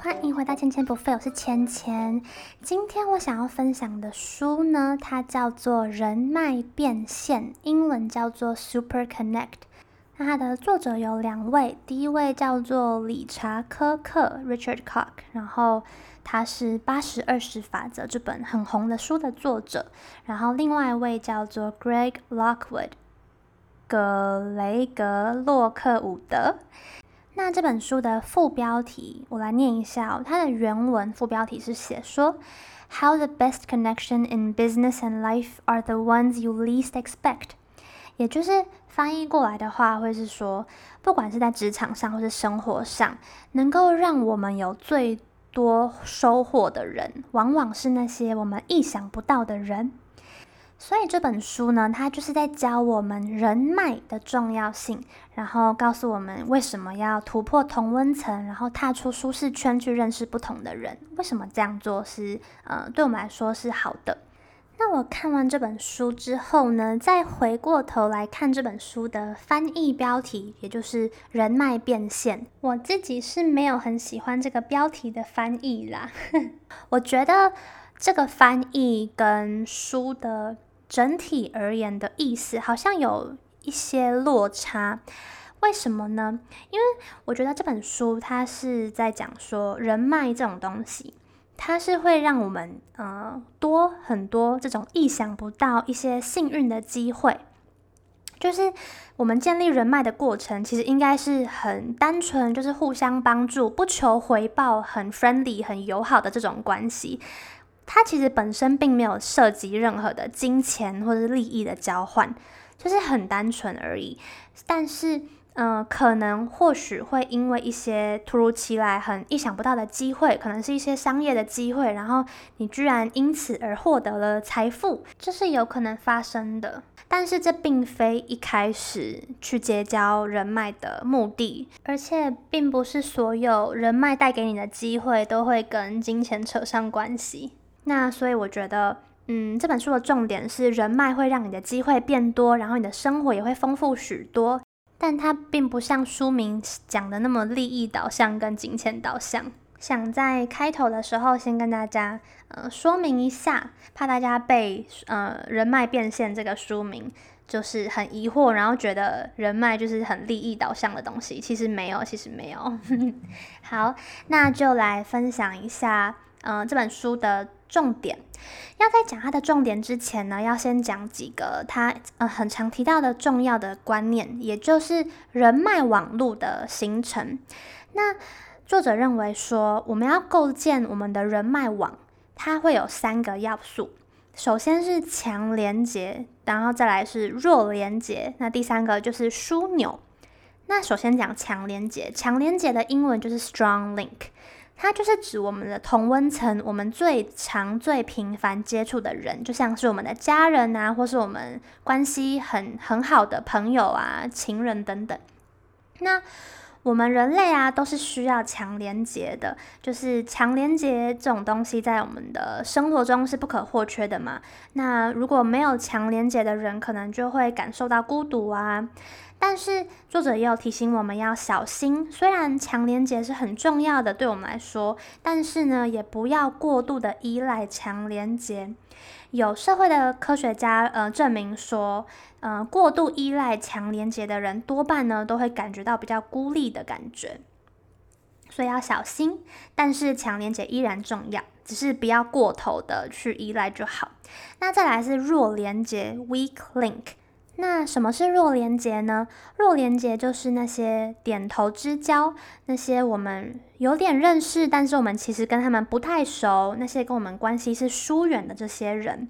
欢迎回到千千不废，我是千千。今天我想要分享的书呢，它叫做《人脉变现》，英文叫做 Super Connect。那它的作者有两位，第一位叫做理查科克 （Richard Koch），然后他是《八十二十法则》这本很红的书的作者。然后另外一位叫做 Greg Lockwood，格雷格洛克伍德。那这本书的副标题我来念一下哦，它的原文副标题是写说：How the best connection in business and life are the ones you least expect。也就是翻译过来的话，会是说，不管是在职场上或是生活上，能够让我们有最多收获的人，往往是那些我们意想不到的人。所以这本书呢，它就是在教我们人脉的重要性，然后告诉我们为什么要突破同温层，然后踏出舒适圈去认识不同的人。为什么这样做是呃，对我们来说是好的？那我看完这本书之后呢，再回过头来看这本书的翻译标题，也就是“人脉变现”。我自己是没有很喜欢这个标题的翻译啦。我觉得这个翻译跟书的整体而言的意思好像有一些落差。为什么呢？因为我觉得这本书它是在讲说人脉这种东西。它是会让我们呃多很多这种意想不到一些幸运的机会，就是我们建立人脉的过程，其实应该是很单纯，就是互相帮助，不求回报，很 friendly、很友好的这种关系。它其实本身并没有涉及任何的金钱或者利益的交换，就是很单纯而已。但是。嗯、可能或许会因为一些突如其来、很意想不到的机会，可能是一些商业的机会，然后你居然因此而获得了财富，这是有可能发生的。但是这并非一开始去结交人脉的目的，而且并不是所有人脉带给你的机会都会跟金钱扯上关系。那所以我觉得，嗯，这本书的重点是人脉会让你的机会变多，然后你的生活也会丰富许多。但它并不像书名讲的那么利益导向跟金钱导向。想在开头的时候先跟大家呃说明一下，怕大家被呃人脉变现这个书名就是很疑惑，然后觉得人脉就是很利益导向的东西。其实没有，其实没有。好，那就来分享一下呃这本书的。重点要在讲它的重点之前呢，要先讲几个它呃很常提到的重要的观念，也就是人脉网络的形成。那作者认为说，我们要构建我们的人脉网，它会有三个要素。首先是强连结，然后再来是弱连结，那第三个就是枢纽。那首先讲强连结，强连接的英文就是 strong link。它就是指我们的同温层，我们最常、最频繁接触的人，就像是我们的家人啊，或是我们关系很很好的朋友啊、情人等等。那我们人类啊，都是需要强连结的，就是强连结这种东西，在我们的生活中是不可或缺的嘛。那如果没有强连结的人，可能就会感受到孤独啊。但是作者也有提醒我们要小心，虽然强连结是很重要的，对我们来说，但是呢，也不要过度的依赖强连结。有社会的科学家呃证明说，呃过度依赖强连结的人，多半呢都会感觉到比较孤立的感觉，所以要小心。但是强连结依然重要，只是不要过头的去依赖就好。那再来是弱连结 （weak link）。那什么是弱连结呢？弱连结就是那些点头之交，那些我们有点认识，但是我们其实跟他们不太熟，那些跟我们关系是疏远的这些人。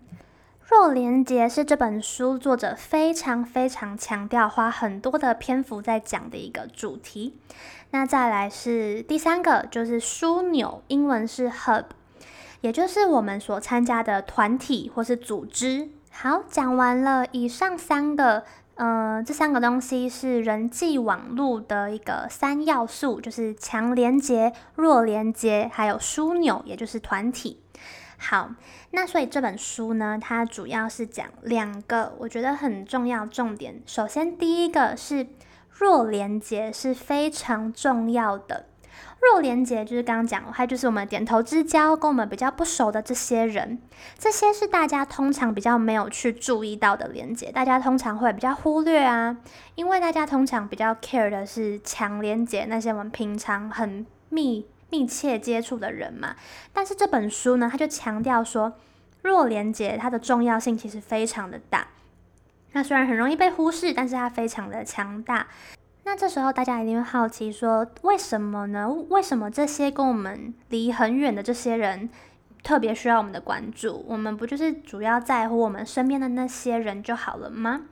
弱连结是这本书作者非常非常强调，花很多的篇幅在讲的一个主题。那再来是第三个，就是枢纽，英文是 hub，也就是我们所参加的团体或是组织。好，讲完了以上三个，呃，这三个东西是人际网络的一个三要素，就是强连结、弱连结，还有枢纽，也就是团体。好，那所以这本书呢，它主要是讲两个我觉得很重要重点。首先，第一个是弱连结是非常重要的。弱连结就是刚刚讲，还有就是我们点头之交，跟我们比较不熟的这些人，这些是大家通常比较没有去注意到的连接，大家通常会比较忽略啊，因为大家通常比较 care 的是强连结，那些我们平常很密密切接触的人嘛。但是这本书呢，它就强调说，弱连结它的重要性其实非常的大。那虽然很容易被忽视，但是它非常的强大。那这时候大家一定会好奇说，为什么呢？为什么这些跟我们离很远的这些人特别需要我们的关注？我们不就是主要在乎我们身边的那些人就好了吗？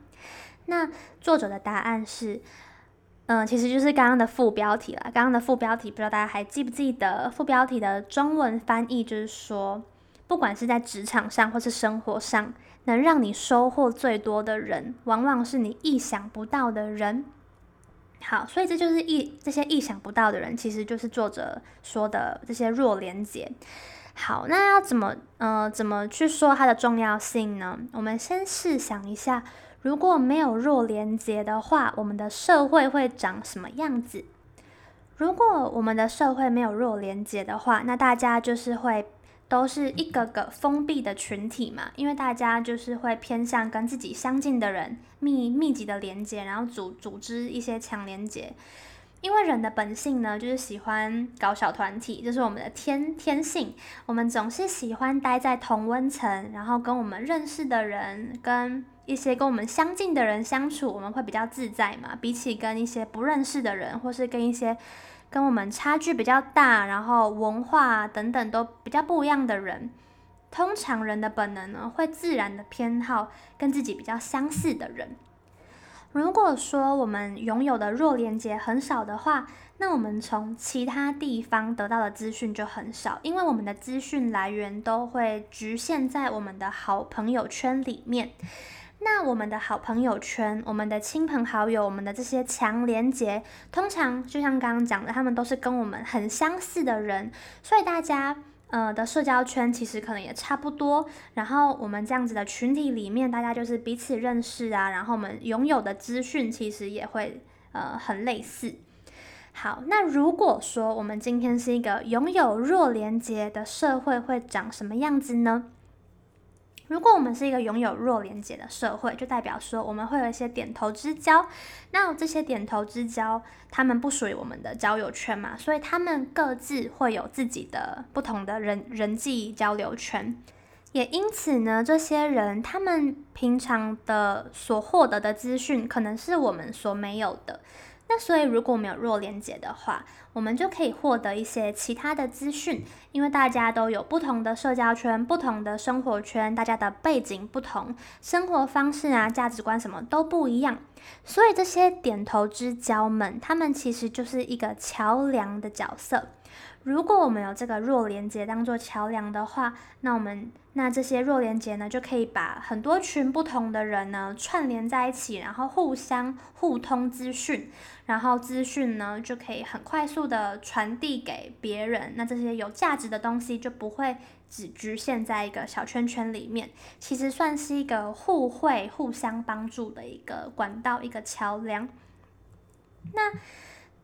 那作者的答案是，嗯、其实就是刚刚的副标题了。刚刚的副标题不知道大家还记不记得？副标题的中文翻译就是说，不管是在职场上或是生活上，能让你收获最多的人，往往是你意想不到的人。好，所以这就是意这些意想不到的人，其实就是作者说的这些弱连接。好，那要怎么呃怎么去说它的重要性呢？我们先试想一下，如果没有弱连接的话，我们的社会会长什么样子？如果我们的社会没有弱连接的话，那大家就是会。都是一个个封闭的群体嘛，因为大家就是会偏向跟自己相近的人密密集的连接，然后组组织一些强连接。因为人的本性呢，就是喜欢搞小团体，就是我们的天天性。我们总是喜欢待在同温层，然后跟我们认识的人，跟一些跟我们相近的人相处，我们会比较自在嘛。比起跟一些不认识的人，或是跟一些。跟我们差距比较大，然后文化等等都比较不一样的人，通常人的本能呢，会自然的偏好跟自己比较相似的人。如果说我们拥有的弱连接很少的话，那我们从其他地方得到的资讯就很少，因为我们的资讯来源都会局限在我们的好朋友圈里面。那我们的好朋友圈，我们的亲朋好友，我们的这些强连结，通常就像刚刚讲的，他们都是跟我们很相似的人，所以大家呃的社交圈其实可能也差不多。然后我们这样子的群体里面，大家就是彼此认识啊，然后我们拥有的资讯其实也会呃很类似。好，那如果说我们今天是一个拥有弱连接的社会，会长什么样子呢？如果我们是一个拥有弱连接的社会，就代表说我们会有一些点头之交。那这些点头之交，他们不属于我们的交友圈嘛，所以他们各自会有自己的不同的人人际交流圈。也因此呢，这些人他们平常的所获得的资讯，可能是我们所没有的。那所以，如果没有弱连接的话，我们就可以获得一些其他的资讯，因为大家都有不同的社交圈、不同的生活圈，大家的背景不同，生活方式啊、价值观什么都不一样，所以这些点头之交们，他们其实就是一个桥梁的角色。如果我们有这个弱连结当做桥梁的话，那我们那这些弱连结呢，就可以把很多群不同的人呢串联在一起，然后互相互通资讯，然后资讯呢就可以很快速的传递给别人。那这些有价值的东西就不会只局限在一个小圈圈里面，其实算是一个互惠、互相帮助的一个管道、一个桥梁。那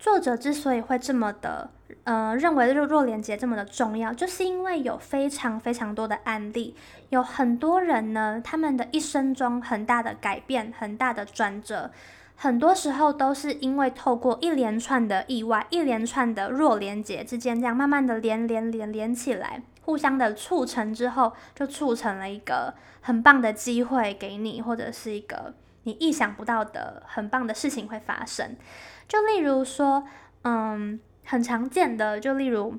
作者之所以会这么的，呃，认为弱弱连接这么的重要，就是因为有非常非常多的案例，有很多人呢，他们的一生中很大的改变、很大的转折，很多时候都是因为透过一连串的意外、一连串的弱连接之间，这样慢慢的连连连连起来，互相的促成之后，就促成了一个很棒的机会给你，或者是一个你意想不到的很棒的事情会发生。就例如说，嗯，很常见的，就例如，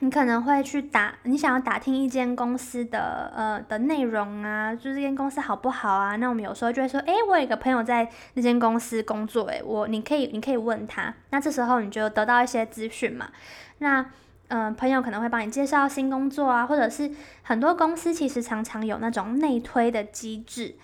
你可能会去打，你想要打听一间公司的呃的内容啊，就这间公司好不好啊？那我们有时候就会说，诶，我有一个朋友在那间公司工作，诶，我你可以你可以问他，那这时候你就得到一些资讯嘛。那嗯、朋友可能会帮你介绍新工作啊，或者是很多公司其实常常有那种内推的机制。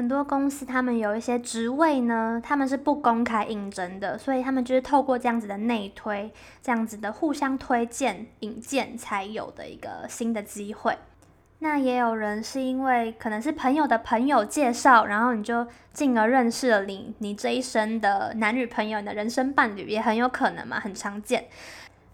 很多公司他们有一些职位呢，他们是不公开应征的，所以他们就是透过这样子的内推，这样子的互相推荐引荐才有的一个新的机会。那也有人是因为可能是朋友的朋友介绍，然后你就进而认识了你你这一生的男女朋友、你的人生伴侣，也很有可能嘛，很常见。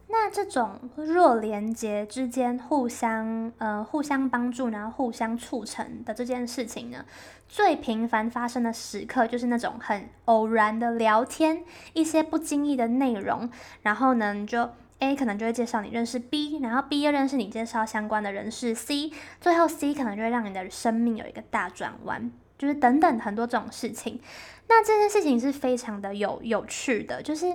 那这种弱连接之间互相呃互相帮助，然后互相促成的这件事情呢，最频繁发生的时刻就是那种很偶然的聊天，一些不经意的内容，然后呢就。A 可能就会介绍你认识 B，然后 B 又认识你介绍相关的人士 C，最后 C 可能就会让你的生命有一个大转弯，就是等等很多这种事情。那这件事情是非常的有有趣的，就是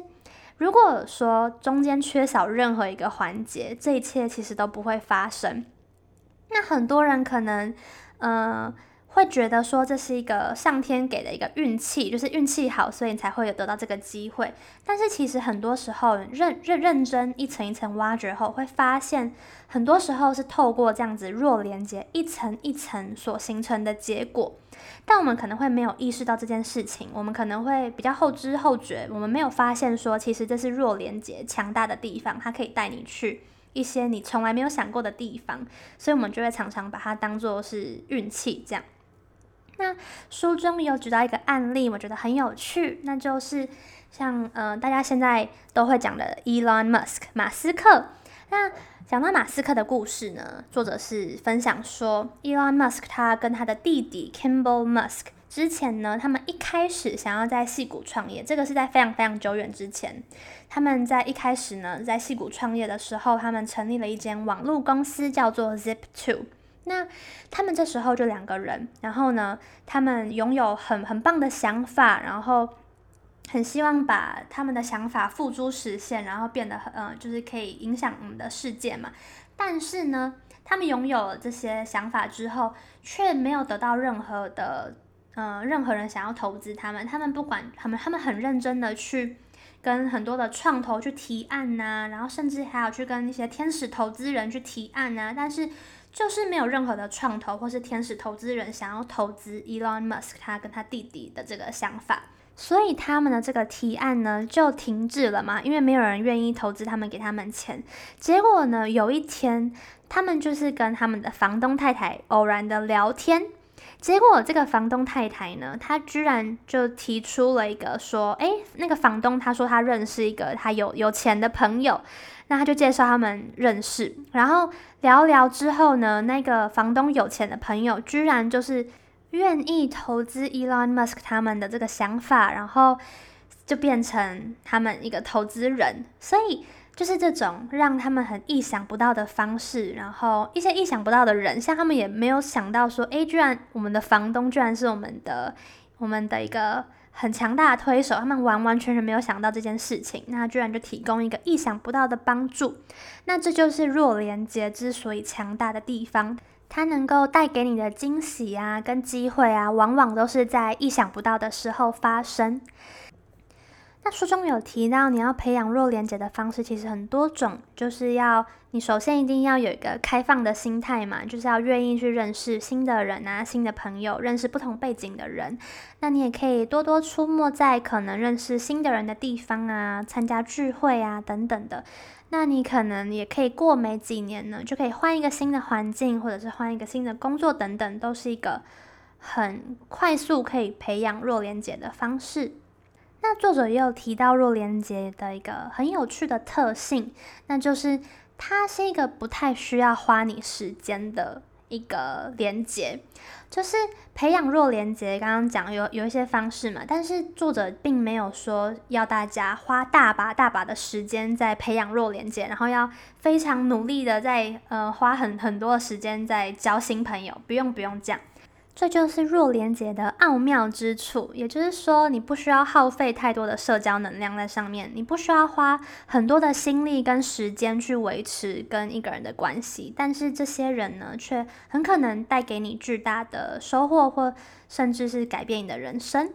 如果说中间缺少任何一个环节，这一切其实都不会发生。那很多人可能，呃。会觉得说这是一个上天给的一个运气，就是运气好，所以你才会有得到这个机会。但是其实很多时候认认认真一层一层挖掘后，会发现很多时候是透过这样子弱连结一层一层所形成的结果。但我们可能会没有意识到这件事情，我们可能会比较后知后觉，我们没有发现说其实这是弱连结强大的地方，它可以带你去一些你从来没有想过的地方，所以我们就会常常把它当做是运气这样。那书中有举到一个案例，我觉得很有趣，那就是像呃大家现在都会讲的 Elon Musk 马斯克。那讲到马斯克的故事呢，作者是分享说，Elon Musk 他跟他的弟弟 Kimball Musk 之前呢，他们一开始想要在戏谷创业，这个是在非常非常久远之前，他们在一开始呢，在戏谷创业的时候，他们成立了一间网络公司，叫做 Zip Two。那他们这时候就两个人，然后呢，他们拥有很很棒的想法，然后很希望把他们的想法付诸实现，然后变得很呃，就是可以影响我们的世界嘛。但是呢，他们拥有了这些想法之后，却没有得到任何的呃任何人想要投资他们。他们不管他们，他们很认真的去跟很多的创投去提案呐、然后甚至还有去跟一些天使投资人去提案呐、但是。就是没有任何的创投或是天使投资人想要投资 Elon Musk 他跟他弟弟的这个想法，所以他们的这个提案呢就停滞了嘛，因为没有人愿意投资他们，给他们钱。结果呢，有一天他们就是跟他们的房东太太偶然的聊天，结果这个房东太太呢，她居然就提出了一个说，诶，那个房东他说他认识一个他有有钱的朋友。那他就介绍他们认识，然后聊聊之后呢，那个房东有钱的朋友居然就是愿意投资 Elon Musk 他们的这个想法，然后就变成他们一个投资人。所以就是这种让他们很意想不到的方式，然后一些意想不到的人，像他们也没有想到说，诶，居然我们的房东居然是我们的我们的一个。很强大的推手，他们完完全全没有想到这件事情，那居然就提供一个意想不到的帮助，那这就是弱连接之所以强大的地方，它能够带给你的惊喜啊，跟机会啊，往往都是在意想不到的时候发生。那书中有提到，你要培养弱连结的方式其实很多种，就是要你首先一定要有一个开放的心态嘛，就是要愿意去认识新的人啊、新的朋友，认识不同背景的人。那你也可以多多出没在可能认识新的人的地方啊，参加聚会啊等等的。那你可能也可以过没几年呢，就可以换一个新的环境，或者是换一个新的工作等等，都是一个很快速可以培养弱连结的方式。那作者也有提到弱连结的一个很有趣的特性，那就是它是一个不太需要花你时间的一个连结。就是培养弱连结，刚刚讲有有一些方式嘛，但是作者并没有说要大家花大把大把的时间在培养弱连结，然后要非常努力的在呃花很很多的时间在交新朋友，不用不用这样。这就是弱连接的奥妙之处，也就是说，你不需要耗费太多的社交能量在上面，你不需要花很多的心力跟时间去维持跟一个人的关系，但是这些人呢，却很可能带给你巨大的收获，或甚至是改变你的人生。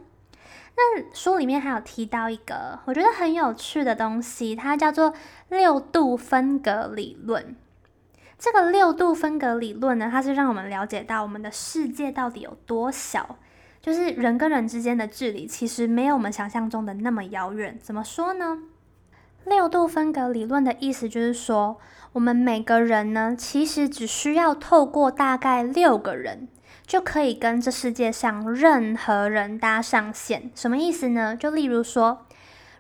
那书里面还有提到一个我觉得很有趣的东西，它叫做六度分隔理论。这个六度分隔理论呢，它是让我们了解到我们的世界到底有多小，就是人跟人之间的距离其实没有我们想象中的那么遥远。怎么说呢？六度分隔理论的意思就是说，我们每个人呢，其实只需要透过大概六个人，就可以跟这世界上任何人搭上线。什么意思呢？就例如说，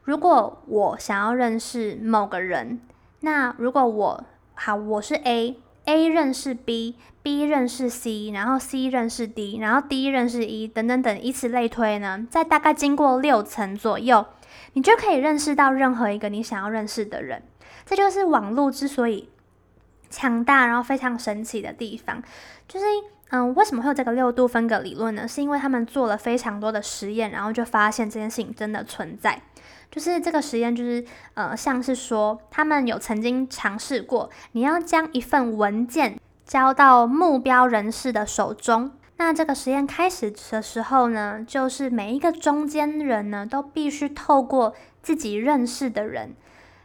如果我想要认识某个人，那如果我好，我是 A，A 认识 B，B 认识 C，然后 C 认识 D，然后 D 认识 E，等等等，以此类推呢，在大概经过六层左右。你就可以认识到任何一个你想要认识的人，这就是网络之所以强大，然后非常神奇的地方。就是，嗯，为什么会有这个六度分隔理论呢？是因为他们做了非常多的实验，然后就发现这件事情真的存在。就是这个实验，就是，呃，像是说，他们有曾经尝试过，你要将一份文件交到目标人士的手中。那这个实验开始的时候呢，就是每一个中间人呢，都必须透过自己认识的人，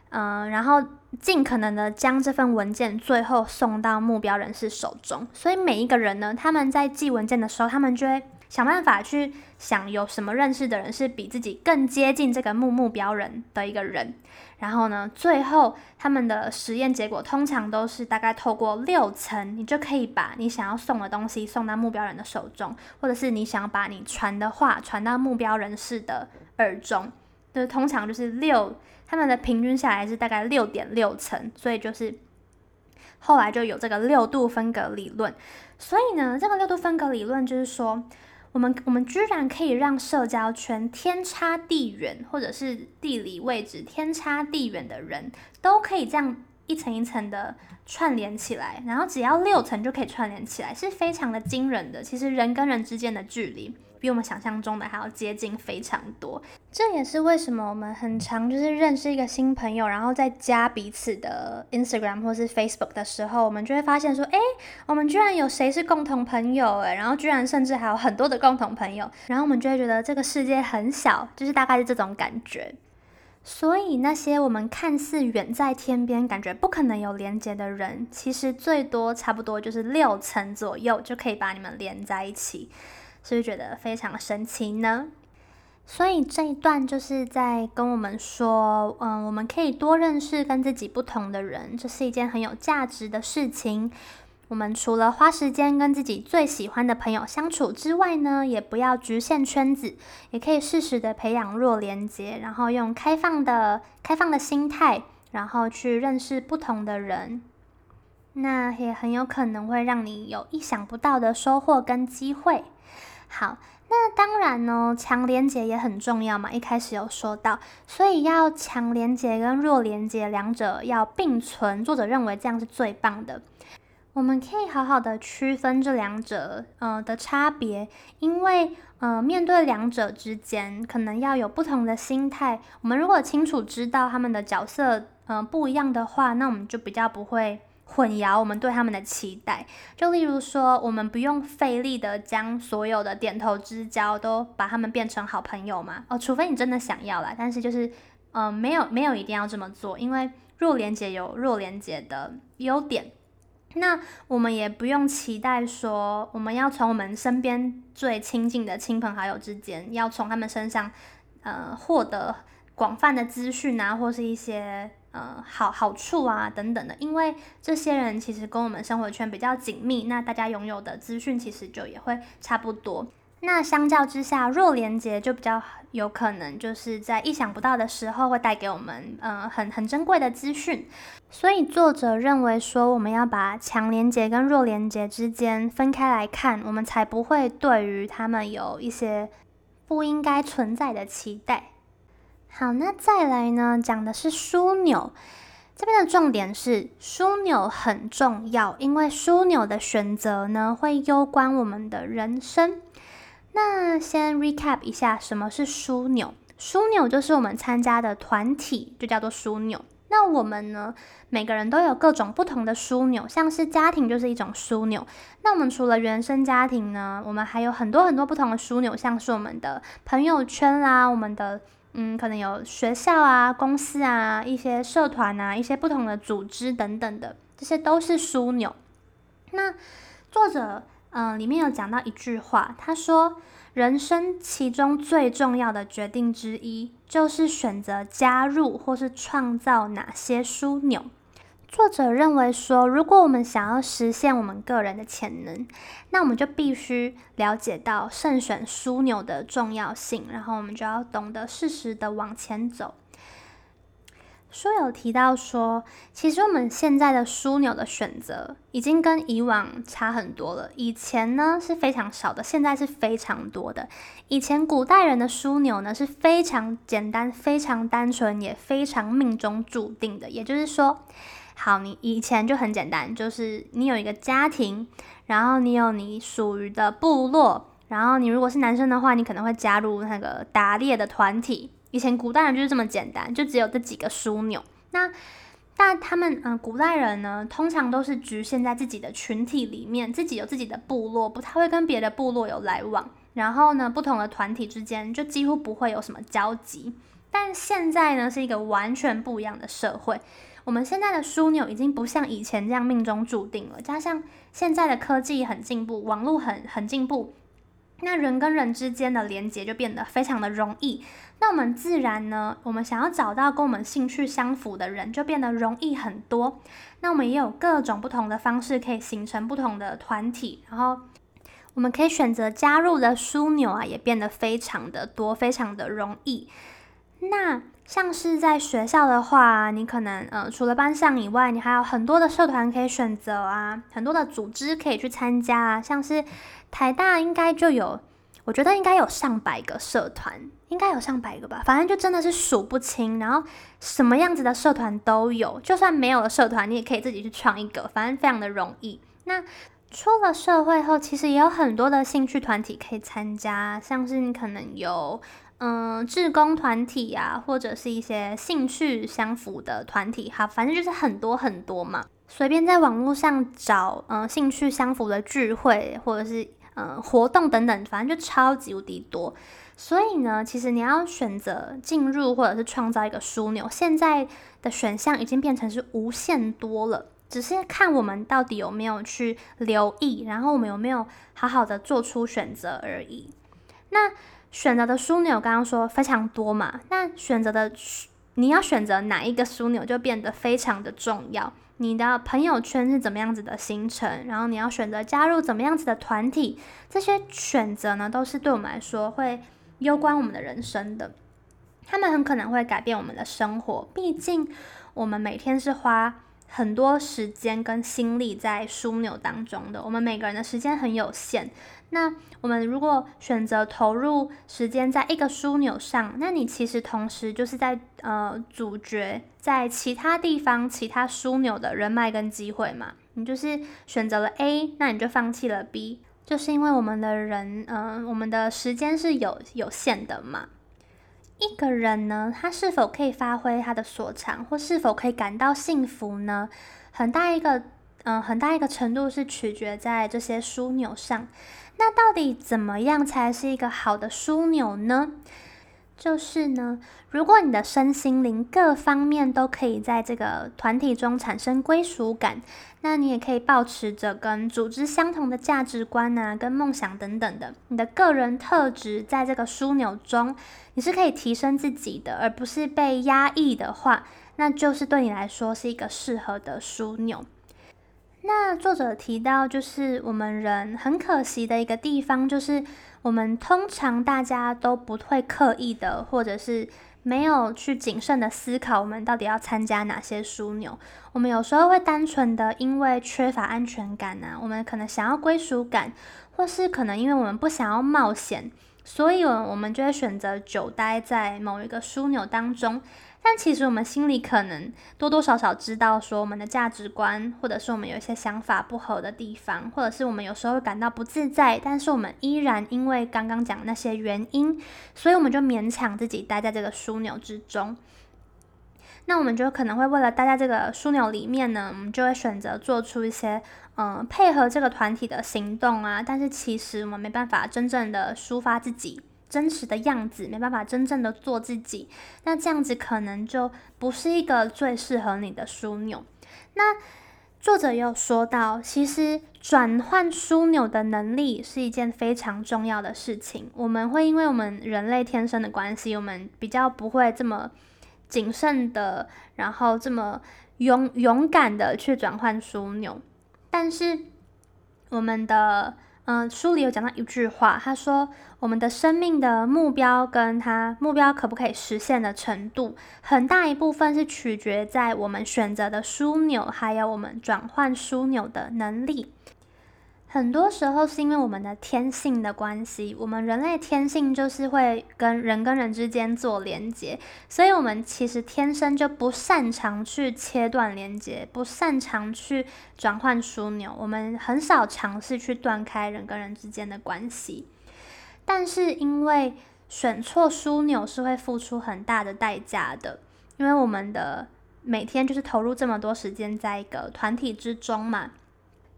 嗯、然后尽可能的将这份文件最后送到目标人士手中。所以每一个人呢，他们在寄文件的时候，他们就会。想办法去想有什么认识的人是比自己更接近这个目目标人的一个人，然后呢，最后他们的实验结果通常都是大概透过六层，你就可以把你想要送的东西送到目标人的手中，或者是你想把你传的话传到目标人士的耳中，就是通常就是六，他们的平均下来是大概六点六层，所以就是后来就有这个六度分隔理论。所以呢，这个六度分隔理论就是说。我们我们居然可以让社交圈天差地远，或者是地理位置天差地远的人，都可以这样一层一层的串联起来，然后只要六层就可以串联起来，是非常的惊人的。其实人跟人之间的距离。比我们想象中的还要接近非常多，这也是为什么我们很常就是认识一个新朋友，然后再加彼此的 Instagram 或是 Facebook 的时候，我们就会发现说，诶，我们居然有谁是共同朋友诶，然后居然甚至还有很多的共同朋友，然后我们就会觉得这个世界很小，就是大概是这种感觉。所以那些我们看似远在天边，感觉不可能有连接的人，其实最多差不多就是六层左右就可以把你们连在一起。是不是觉得非常神奇呢？所以这一段就是在跟我们说，嗯，我们可以多认识跟自己不同的人，这是一件很有价值的事情。我们除了花时间跟自己最喜欢的朋友相处之外呢，也不要局限圈子，也可以适时的培养弱连接，然后用开放的、开放的心态，然后去认识不同的人。那也很有可能会让你有意想不到的收获跟机会。好，那当然呢，强连结也很重要嘛。一开始有说到，所以要强连结跟弱连结两者要并存。作者认为这样是最棒的。我们可以好好的区分这两者呃的差别，因为呃面对两者之间可能要有不同的心态。我们如果清楚知道他们的角色呃不一样的话，那我们就比较不会。混淆我们对他们的期待，就例如说，我们不用费力的将所有的点头之交都把他们变成好朋友嘛？哦，除非你真的想要啦，但是就是，嗯、没有没有一定要这么做，因为弱连接有弱连接的优点。那我们也不用期待说，我们要从我们身边最亲近的亲朋好友之间，要从他们身上，呃，获得广泛的资讯啊，或是一些。呃，好好处啊，等等的，因为这些人其实跟我们生活圈比较紧密，那大家拥有的资讯其实就也会差不多。那相较之下，弱连结就比较有可能就是在意想不到的时候会带给我们呃很很珍贵的资讯。所以作者认为说，我们要把强连结跟弱连结之间分开来看，我们才不会对于他们有一些不应该存在的期待。好，那再来呢？讲的是枢纽，这边的重点是枢纽很重要，因为枢纽的选择呢，会攸关我们的人生。那先 recap 一下，什么是枢纽？枢纽就是我们参加的团体，就叫做枢纽。那我们呢，每个人都有各种不同的枢纽，像是家庭就是一种枢纽。那我们除了原生家庭呢，我们还有很多很多不同的枢纽，像是我们的朋友圈啦，我们的。嗯，可能有学校啊、公司啊、一些社团啊、一些不同的组织等等的，这些都是枢纽。那作者嗯、里面有讲到一句话，他说：“人生其中最重要的决定之一，就是选择加入或是创造哪些枢纽。作者认为说，如果我们想要实现我们个人的潜能，那我们就必须了解到慎选枢纽的重要性，然后我们就要懂得适时的往前走。书有提到说，其实我们现在的枢纽的选择已经跟以往差很多了。以前呢是非常少的，现在是非常多的。以前古代人的枢纽呢是非常简单、非常单纯，也非常命中注定的。也就是说，好，你以前就很简单，就是你有一个家庭，然后你有你属于的部落，然后你如果是男生的话，你可能会加入那个打猎的团体。以前古代人就是这么简单，就只有这几个枢纽。那但他们嗯、古代人呢，通常都是局限在自己的群体里面，自己有自己的部落，不太会跟别的部落有来往。然后呢，不同的团体之间就几乎不会有什么交集。但现在呢，是一个完全不一样的社会。我们现在的枢纽已经不像以前这样命中注定了，加上现在的科技很进步，网络很很进步。那人跟人之间的连接就变得非常的容易，那我们自然呢，我们想要找到跟我们兴趣相符的人，就变得容易很多。那我们也有各种不同的方式可以形成不同的团体，然后我们可以选择加入的枢纽啊，也变得非常的多，非常的容易。那像是在学校的话，你可能呃除了班上以外，你还有很多的社团可以选择啊，很多的组织可以去参加啊，像是。台大应该就有，我觉得应该有上百个社团，应该有上百个吧，反正就真的是数不清。然后什么样子的社团都有，就算没有了社团，你也可以自己去创一个，反正非常的容易。那出了社会后，其实也有很多的兴趣团体可以参加，像是你可能有嗯，志工团体啊，或者是一些兴趣相符的团体，哈，反正就是很多很多嘛。随便在网络上找，嗯，兴趣相符的聚会，或者是。嗯，活动等等，反正就超级无敌多。所以呢，其实你要选择进入或者是创造一个枢纽，现在的选项已经变成是无限多了，只是看我们到底有没有去留意，然后我们有没有好好的做出选择而已。那选择的枢纽，刚刚说非常多嘛，那选择的你要选择哪一个枢纽，就变得非常的重要。你的朋友圈是怎么样子的形成？然后你要选择加入怎么样子的团体，这些选择呢，都是对我们来说会攸关我们的人生的。他们很可能会改变我们的生活，毕竟我们每天是花很多时间跟心力在枢纽当中的。我们每个人的时间很有限。那我们如果选择投入时间在一个枢纽上，那你其实同时就是在呃阻绝在其他地方其他枢纽的人脉跟机会嘛。你就是选择了 A，那你就放弃了 B，就是因为我们的人，嗯、呃，我们的时间是有有限的嘛。一个人呢，他是否可以发挥他的所长，或是否可以感到幸福呢？很大一个，嗯、很大一个程度是取决在这些枢纽上。那到底怎么样才是一个好的枢纽呢？就是呢，如果你的身心灵各方面都可以在这个团体中产生归属感，那你也可以保持着跟组织相同的价值观啊，跟梦想等等的，你的个人特质在这个枢纽中，你是可以提升自己的，而不是被压抑的话，那就是对你来说是一个适合的枢纽。那作者提到，就是我们人很可惜的一个地方，就是我们通常大家都不会刻意的，或者是没有去谨慎的思考，我们到底要参加哪些枢纽。我们有时候会单纯的因为缺乏安全感啊，我们可能想要归属感，或是可能因为我们不想要冒险，所以我们就会选择久待在某一个枢纽当中。但其实我们心里可能多多少少知道，说我们的价值观，或者是我们有一些想法不合的地方，或者是我们有时候会感到不自在，但是我们依然因为刚刚讲那些原因，所以我们就勉强自己待在这个枢纽之中。那我们就可能会为了待在这个枢纽里面呢，我们就会选择做出一些嗯、配合这个团体的行动啊，但是其实我们没办法真正的抒发自己。真实的样子，没办法真正的做自己，那这样子可能就不是一个最适合你的枢纽。那作者又说到，其实转换枢纽的能力是一件非常重要的事情。我们会因为我们人类天生的关系，我们比较不会这么谨慎的，然后这么勇勇敢的去转换枢纽。但是我们的嗯，书里有讲到一句话，他说：“我们的生命的目标跟他目标可不可以实现的程度，很大一部分是取决在我们选择的枢纽，还有我们转换枢纽的能力。”很多时候是因为我们的天性的关系，我们人类天性就是会跟人跟人之间做连接，所以我们其实天生就不擅长去切断连接，不擅长去转换枢纽，我们很少尝试去断开人跟人之间的关系。但是因为选错枢纽是会付出很大的代价的，因为我们的每天就是投入这么多时间在一个团体之中嘛。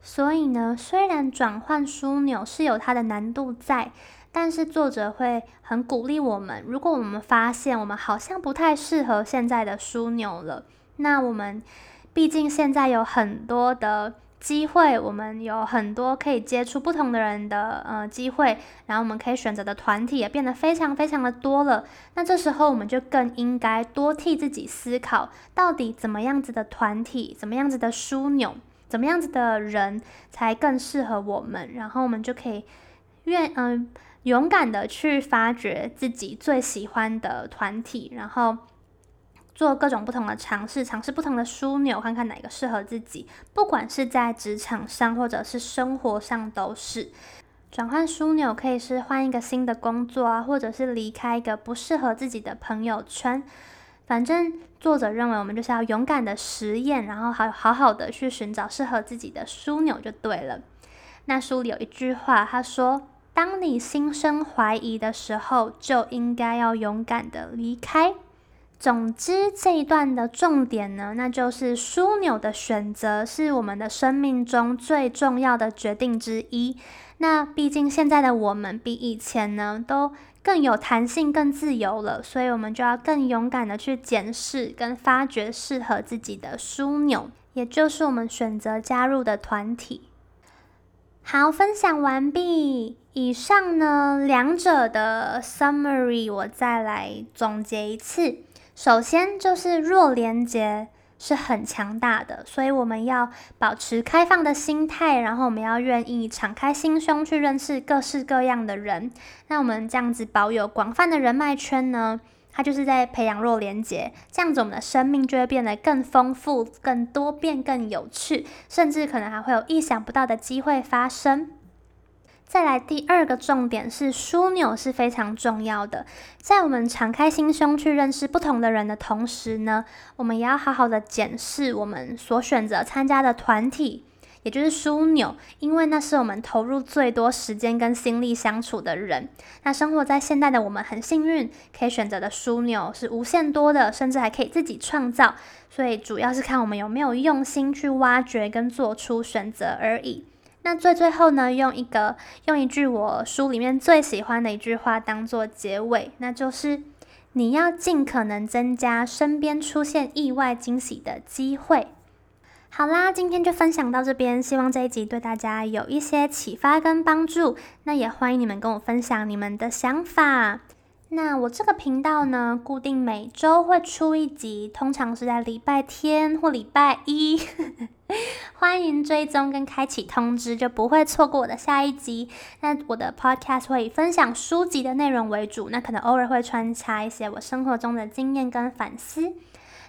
所以呢，虽然转换枢纽是有它的难度在，但是作者会很鼓励我们，如果我们发现我们好像不太适合现在的枢纽了，那我们毕竟现在有很多的机会，我们有很多可以接触不同的人的呃机会，然后我们可以选择的团体也变得非常非常的多了。那这时候我们就更应该多替自己思考，到底怎么样子的团体，怎么样子的枢纽。怎么样子的人才更适合我们？然后我们就可以愿嗯勇敢的去发掘自己最喜欢的团体，然后做各种不同的尝试，尝试不同的枢纽，看看哪个适合自己。不管是在职场上或者是生活上，都是转换枢纽，可以是换一个新的工作啊，或者是离开一个不适合自己的朋友圈。反正作者认为，我们就是要勇敢的实验，然后好好好的去寻找适合自己的枢纽就对了。那书里有一句话，他说：“当你心生怀疑的时候，就应该要勇敢的离开。”总之，这一段的重点呢，那就是枢纽的选择是我们的生命中最重要的决定之一。那毕竟现在的我们比以前呢都更有弹性、更自由了，所以我们就要更勇敢的去检视跟发掘适合自己的枢纽，也就是我们选择加入的团体。好，分享完毕。以上呢两者的 summary，我再来总结一次。首先就是弱连结是很强大的，所以我们要保持开放的心态，然后我们要愿意敞开心胸去认识各式各样的人。那我们这样子保有广泛的人脉圈呢，它就是在培养弱连结，这样子我们的生命就会变得更丰富、更多变、更有趣，甚至可能还会有意想不到的机会发生。再来第二个重点是枢纽是非常重要的，在我们敞开心胸去认识不同的人的同时呢，我们也要好好的检视我们所选择参加的团体，也就是枢纽，因为那是我们投入最多时间跟心力相处的人。那生活在现代的我们很幸运，可以选择的枢纽是无限多的，甚至还可以自己创造。所以主要是看我们有没有用心去挖掘跟做出选择而已。那最最后呢，用一个用一句我书里面最喜欢的一句话当做结尾，那就是你要尽可能增加身边出现意外惊喜的机会。好啦，今天就分享到这边，希望这一集对大家有一些启发跟帮助。那也欢迎你们跟我分享你们的想法。那我这个频道呢，固定每周会出一集，通常是在礼拜天或礼拜一。欢迎追踪跟开启通知，就不会错过我的下一集。那我的 podcast 会以分享书籍的内容为主，那可能偶尔会穿插一些我生活中的经验跟反思。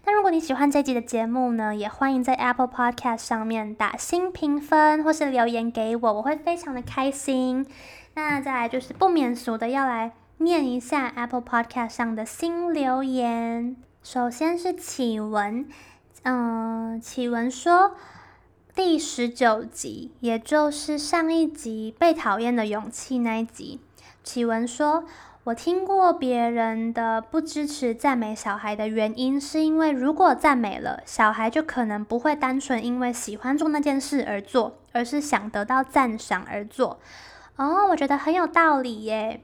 那如果你喜欢这集的节目呢，也欢迎在 Apple Podcast 上面打新评分或是留言给我，我会非常的开心。那再来就是不免俗的要来。念一下 Apple Podcast 上的新留言。首先是启文，嗯，启文说第十九集，也就是上一集被讨厌的勇气那一集。启文说，我听过别人的不支持赞美小孩的原因，是因为如果赞美了，小孩就可能不会单纯因为喜欢做那件事而做，而是想得到赞赏而做。哦，我觉得很有道理耶。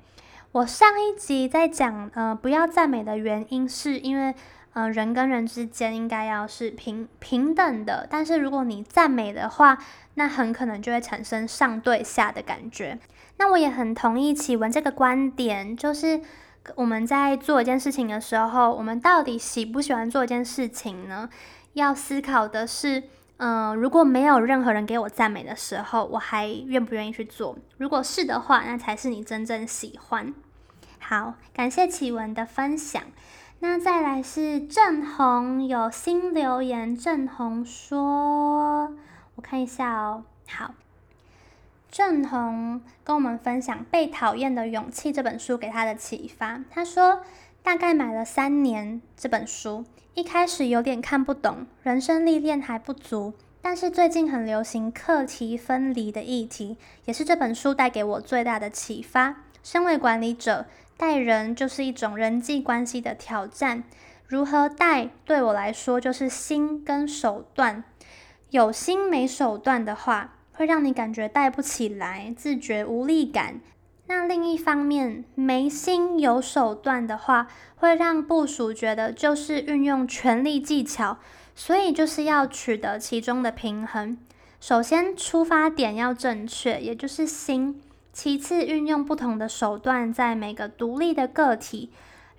我上一集在讲，呃，不要赞美的原因，是因为，呃，人跟人之间应该要是平平等的。但是如果你赞美的话，那很可能就会产生上对下的感觉。那我也很同意启文这个观点，就是我们在做一件事情的时候，我们到底喜不喜欢做一件事情呢？要思考的是，嗯、如果没有任何人给我赞美的时候，我还愿不愿意去做？如果是的话，那才是你真正喜欢。好，感谢启文的分享。那再来是郑红有新留言，郑红说，我看一下哦。好，郑红跟我们分享《被讨厌的勇气》这本书给他的启发。他说，大概买了三年这本书，一开始有点看不懂，人生历练还不足。但是最近很流行课题分离的议题，也是这本书带给我最大的启发。身为管理者，带人就是一种人际关系的挑战，如何带对我来说就是心跟手段。有心没手段的话，会让你感觉带不起来，自觉无力感。那另一方面，没心有手段的话，会让部属觉得就是运用权力技巧，所以就是要取得其中的平衡。首先出发点要正确，也就是心。其次，运用不同的手段，在每个独立的个体，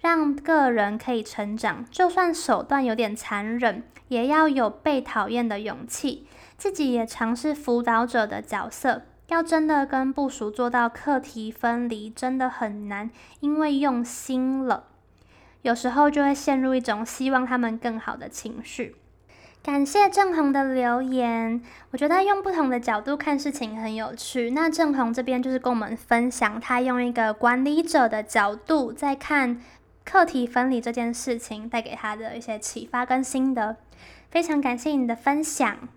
让个人可以成长。就算手段有点残忍，也要有被讨厌的勇气。自己也尝试辅导者的角色，要真的跟部属做到课题分离，真的很难，因为用心了，有时候就会陷入一种希望他们更好的情绪。感谢郑红的留言，我觉得用不同的角度看事情很有趣。那郑红这边就是跟我们分享，他用一个管理者的角度在看课题分离这件事情，带给他的一些启发跟心得。非常感谢你的分享。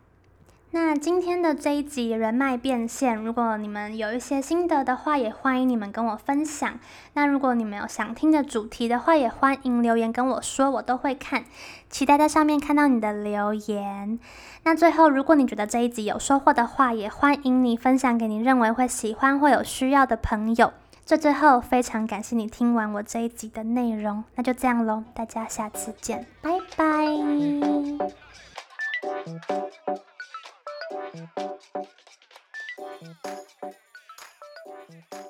那今天的这一集人脉变现，如果你们有一些心得的话，也欢迎你们跟我分享。那如果你们有想听的主题的话，也欢迎留言跟我说，我都会看。期待在上面看到你的留言。那最后，如果你觉得这一集有收获的话，也欢迎你分享给你认为会喜欢或有需要的朋友。这最后非常感谢你听完我这一集的内容，那就这样喽，大家下次见，拜拜。Thank you.